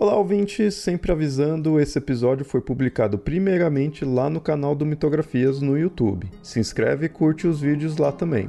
Olá, ouvintes! Sempre avisando, esse episódio foi publicado primeiramente lá no canal do Mitografias no YouTube. Se inscreve e curte os vídeos lá também.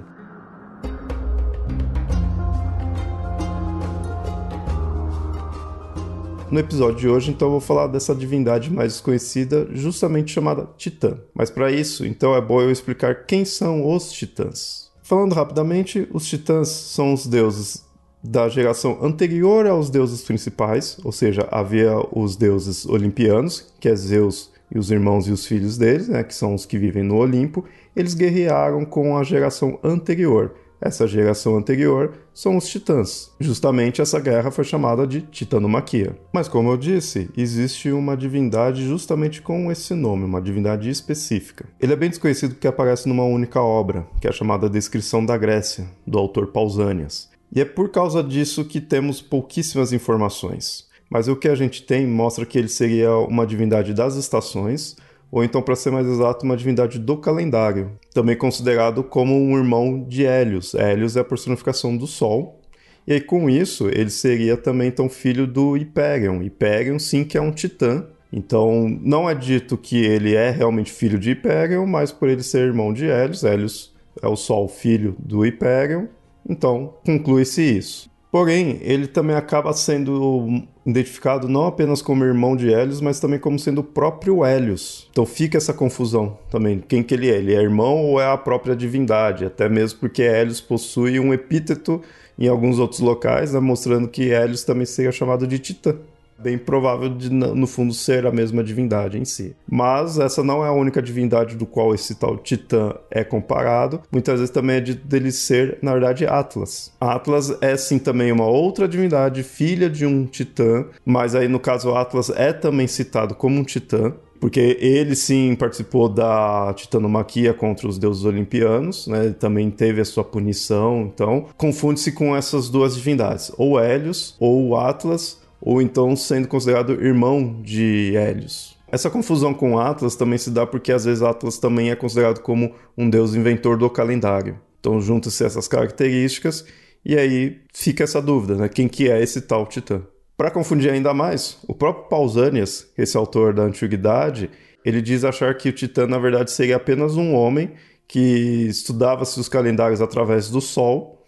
No episódio de hoje, então, eu vou falar dessa divindade mais desconhecida, justamente chamada Titã. Mas para isso, então, é bom eu explicar quem são os Titãs. Falando rapidamente, os Titãs são os deuses da geração anterior aos deuses principais, ou seja, havia os deuses olimpianos, que é Zeus e os irmãos e os filhos deles, né, que são os que vivem no Olimpo, eles guerrearam com a geração anterior. Essa geração anterior são os titãs. Justamente essa guerra foi chamada de Titanomaquia. Mas como eu disse, existe uma divindade justamente com esse nome, uma divindade específica. Ele é bem desconhecido porque aparece numa única obra, que é chamada Descrição da Grécia, do autor Pausanias. E é por causa disso que temos pouquíssimas informações. Mas o que a gente tem mostra que ele seria uma divindade das estações, ou então, para ser mais exato, uma divindade do calendário, também considerado como um irmão de Hélios. Hélios é a personificação do Sol. E aí, com isso, ele seria também então filho do Hyperion. Hyperion, sim, que é um titã. Então, não é dito que ele é realmente filho de Hyperion, mas por ele ser irmão de Hélios, Hélios é o Sol, filho do Hyperion, então, conclui-se isso. Porém, ele também acaba sendo identificado não apenas como irmão de Hélios, mas também como sendo o próprio Hélios. Então fica essa confusão também. Quem que ele é? Ele é irmão ou é a própria divindade? Até mesmo porque Hélios possui um epíteto em alguns outros locais, né, mostrando que Hélios também seria chamado de Titã bem provável de, no fundo, ser a mesma divindade em si. Mas essa não é a única divindade do qual esse tal Titã é comparado. Muitas vezes também é de dele ser, na verdade, Atlas. Atlas é sim também uma outra divindade, filha de um Titã, mas aí no caso Atlas é também citado como um Titã. Porque ele sim participou da titanomaquia contra os deuses olimpianos, né? Ele também teve a sua punição, então confunde-se com essas duas divindades, ou Hélios ou Atlas, ou então sendo considerado irmão de Hélios. Essa confusão com Atlas também se dá porque às vezes Atlas também é considerado como um deus inventor do calendário. Então juntam-se essas características e aí fica essa dúvida, né? Quem que é esse tal Titã? Para confundir ainda mais, o próprio Pausanias, esse autor da antiguidade, ele diz achar que o Titã na verdade seria apenas um homem que estudava seus calendários através do Sol,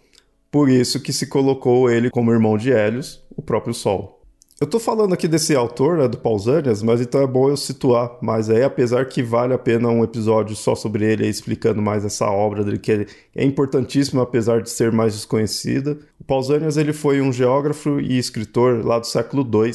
por isso que se colocou ele como irmão de Hélios, o próprio Sol. Eu tô falando aqui desse autor, né, do Pausanias, mas então é bom eu situar mais aí, apesar que vale a pena um episódio só sobre ele, aí, explicando mais essa obra dele, que é importantíssima, apesar de ser mais desconhecida. O Pausanias ele foi um geógrafo e escritor lá do século II,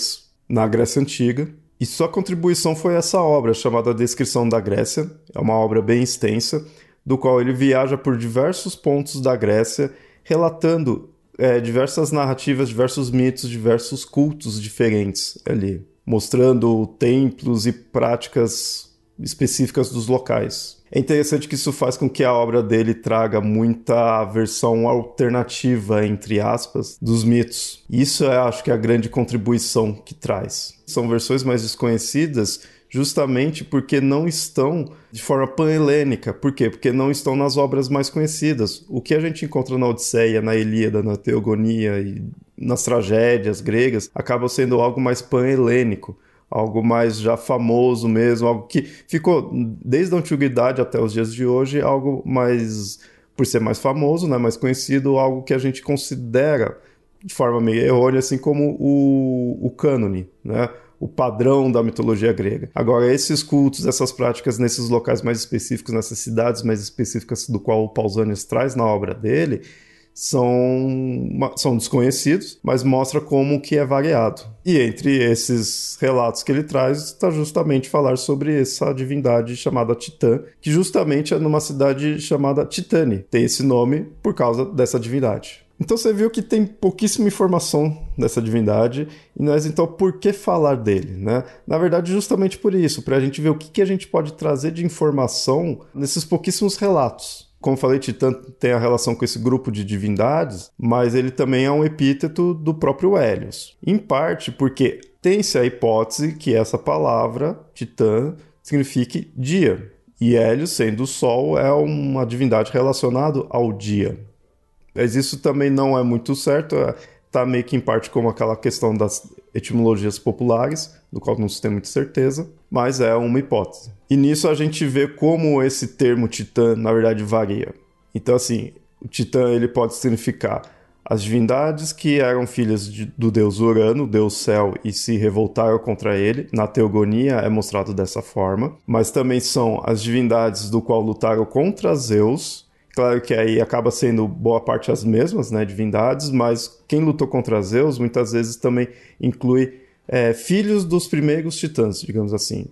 na Grécia Antiga, e sua contribuição foi essa obra, chamada Descrição da Grécia. É uma obra bem extensa, do qual ele viaja por diversos pontos da Grécia, relatando é, diversas narrativas, diversos mitos, diversos cultos diferentes ali, mostrando templos e práticas específicas dos locais. É interessante que isso faz com que a obra dele traga muita versão alternativa, entre aspas, dos mitos. Isso é, acho que, a grande contribuição que traz. São versões mais desconhecidas justamente porque não estão de forma panhelênica. Por quê? Porque não estão nas obras mais conhecidas. O que a gente encontra na Odisseia, na Ilíada, na Teogonia e nas tragédias gregas acaba sendo algo mais panhelênico. Algo mais já famoso mesmo, algo que ficou desde a antiguidade até os dias de hoje, algo mais, por ser mais famoso, né, mais conhecido, algo que a gente considera de forma meio errônea, assim como o, o cânone, né? O padrão da mitologia grega. Agora, esses cultos, essas práticas nesses locais mais específicos, nessas cidades mais específicas do qual o Pausanias traz na obra dele, são, são desconhecidos, mas mostra como que é variado. E entre esses relatos que ele traz está justamente falar sobre essa divindade chamada Titã, que justamente é numa cidade chamada Titane. Tem esse nome por causa dessa divindade. Então você viu que tem pouquíssima informação dessa divindade, e nós então por que falar dele, né? Na verdade, justamente por isso, para a gente ver o que, que a gente pode trazer de informação nesses pouquíssimos relatos. Como falei, Titã tem a relação com esse grupo de divindades, mas ele também é um epíteto do próprio Hélios. Em parte porque tem-se a hipótese que essa palavra, Titã, signifique dia. E Hélios, sendo o Sol, é uma divindade relacionada ao dia. Mas isso também não é muito certo, está é, meio que em parte como aquela questão das etimologias populares, do qual não se tem muita certeza, mas é uma hipótese. E nisso a gente vê como esse termo titã, na verdade, varia. Então, assim, o titã ele pode significar as divindades que eram filhas de, do deus Urano, deus céu, e se revoltaram contra ele. Na teogonia é mostrado dessa forma. Mas também são as divindades do qual lutaram contra Zeus, Claro que aí acaba sendo boa parte as mesmas, né, divindades, mas quem lutou contra Zeus muitas vezes também inclui é, filhos dos primeiros titãs, digamos assim.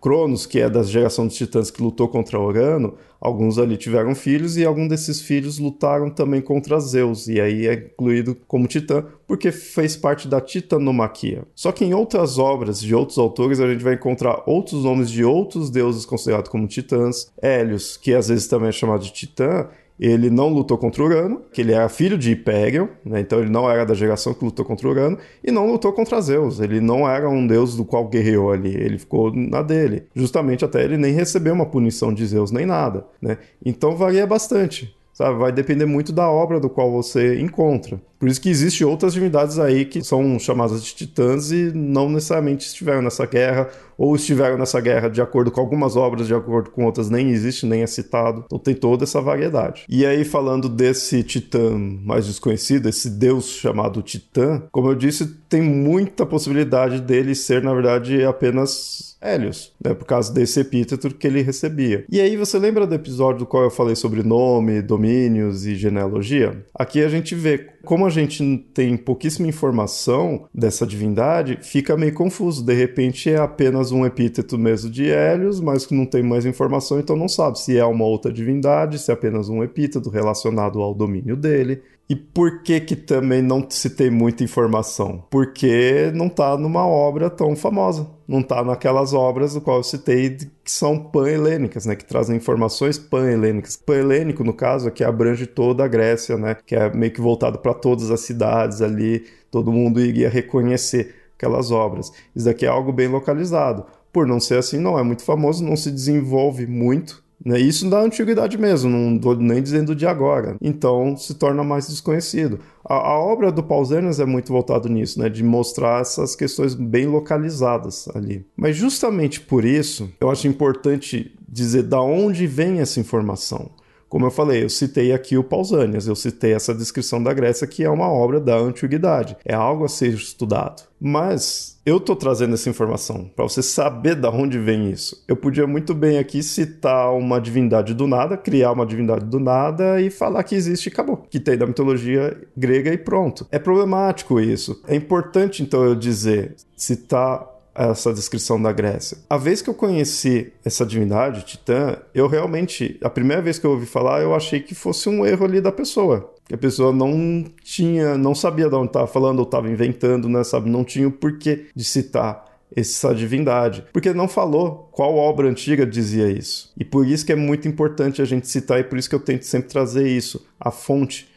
Cronos, que é da geração dos titãs que lutou contra Urano, alguns ali tiveram filhos e alguns desses filhos lutaram também contra Zeus, e aí é incluído como titã porque fez parte da titanomaquia. Só que em outras obras de outros autores a gente vai encontrar outros nomes de outros deuses considerados como titãs, Hélios, que às vezes também é chamado de titã, ele não lutou contra Urano, que ele era filho de Hyperion, né? então ele não era da geração que lutou contra Urano, e não lutou contra Zeus. Ele não era um deus do qual guerreou ali, ele ficou na dele. Justamente até ele nem recebeu uma punição de Zeus nem nada. Né? Então varia bastante. Sabe? Vai depender muito da obra do qual você encontra. Por isso que existem outras divindades aí que são chamadas de titãs e não necessariamente estiveram nessa guerra, ou estiveram nessa guerra de acordo com algumas obras, de acordo com outras nem existe, nem é citado. Então tem toda essa variedade. E aí, falando desse titã mais desconhecido, esse deus chamado Titã, como eu disse, tem muita possibilidade dele ser, na verdade, apenas Hélios, né, por causa desse epíteto que ele recebia. E aí você lembra do episódio do qual eu falei sobre nome, domínios e genealogia? Aqui a gente vê como a gente tem pouquíssima informação dessa divindade, fica meio confuso. De repente é apenas um epíteto mesmo de Hélios, mas que não tem mais informação, então não sabe se é uma outra divindade, se é apenas um epíteto relacionado ao domínio dele. E por que que também não se tem muita informação? Porque não está numa obra tão famosa. Não está naquelas obras do qual eu citei que são pan-helênicas, né? Que trazem informações pan-helênicas. Pan-helênico, no caso, é que abrange toda a Grécia, né? Que é meio que voltado para todas as cidades ali. Todo mundo iria reconhecer aquelas obras. Isso daqui é algo bem localizado. Por não ser assim, não é muito famoso, não se desenvolve muito né? Isso da antiguidade mesmo, não estou nem dizendo de agora. Então se torna mais desconhecido. A, a obra do Pausanias é muito voltado nisso, né? de mostrar essas questões bem localizadas ali. Mas justamente por isso, eu acho importante dizer da onde vem essa informação. Como eu falei, eu citei aqui o Pausanias, eu citei essa descrição da Grécia, que é uma obra da antiguidade, é algo a ser estudado. Mas eu estou trazendo essa informação para você saber da onde vem isso. Eu podia muito bem aqui citar uma divindade do nada, criar uma divindade do nada e falar que existe e acabou, que tem da mitologia grega e pronto. É problemático isso. É importante então eu dizer, citar essa descrição da Grécia. A vez que eu conheci essa divindade, Titã, eu realmente, a primeira vez que eu ouvi falar, eu achei que fosse um erro ali da pessoa. Que a pessoa não tinha, não sabia de onde estava falando ou estava inventando, né, sabe? Não tinha o porquê de citar essa divindade, porque não falou qual obra antiga dizia isso. E por isso que é muito importante a gente citar e por isso que eu tento sempre trazer isso, a fonte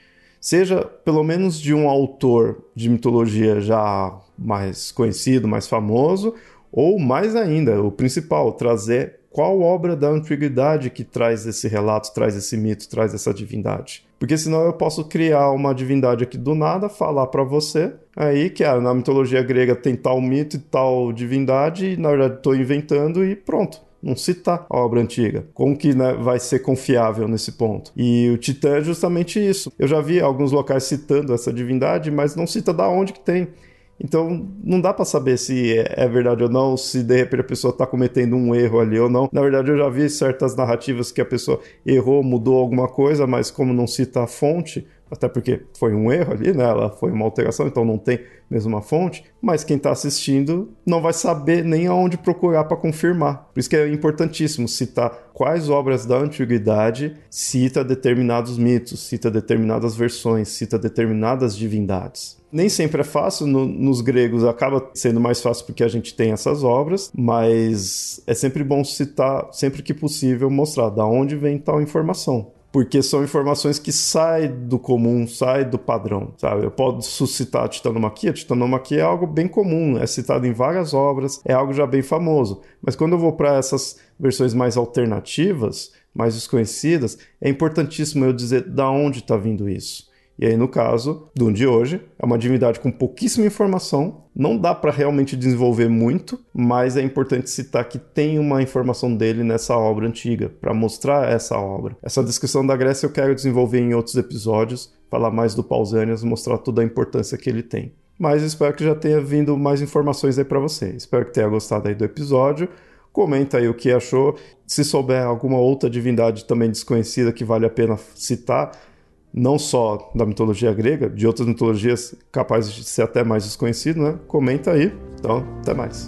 seja pelo menos de um autor de mitologia já mais conhecido, mais famoso, ou mais ainda, o principal, trazer qual obra da antiguidade que traz esse relato, traz esse mito, traz essa divindade. Porque senão eu posso criar uma divindade aqui do nada, falar para você, aí que ah, na mitologia grega tem tal mito e tal divindade, e na verdade estou inventando e pronto não citar a obra antiga. Como que né, vai ser confiável nesse ponto? E o Titã é justamente isso. Eu já vi alguns locais citando essa divindade, mas não cita da onde que tem. Então, não dá para saber se é, é verdade ou não, se de repente a pessoa está cometendo um erro ali ou não. Na verdade, eu já vi certas narrativas que a pessoa errou, mudou alguma coisa, mas como não cita a fonte, até porque foi um erro ali, né? Ela foi uma alteração, então não tem mesmo uma fonte, mas quem está assistindo não vai saber nem aonde procurar para confirmar. Por isso que é importantíssimo citar quais obras da antiguidade cita determinados mitos, cita determinadas versões, cita determinadas divindades. Nem sempre é fácil, no, nos gregos acaba sendo mais fácil porque a gente tem essas obras, mas é sempre bom citar, sempre que possível, mostrar da onde vem tal informação porque são informações que saem do comum, saem do padrão, sabe? Eu posso citar a titanomaquia, a titanomaquia é algo bem comum, é citado em várias obras, é algo já bem famoso, mas quando eu vou para essas versões mais alternativas, mais desconhecidas, é importantíssimo eu dizer da onde está vindo isso. E aí, no caso do de hoje, é uma divindade com pouquíssima informação, não dá para realmente desenvolver muito, mas é importante citar que tem uma informação dele nessa obra antiga, para mostrar essa obra. Essa descrição da Grécia eu quero desenvolver em outros episódios, falar mais do Pausanias, mostrar toda a importância que ele tem. Mas espero que já tenha vindo mais informações aí para você. Espero que tenha gostado aí do episódio. Comenta aí o que achou. Se souber alguma outra divindade também desconhecida que vale a pena citar, não só da mitologia grega, de outras mitologias capazes de ser até mais desconhecido, né? Comenta aí. Então, até mais.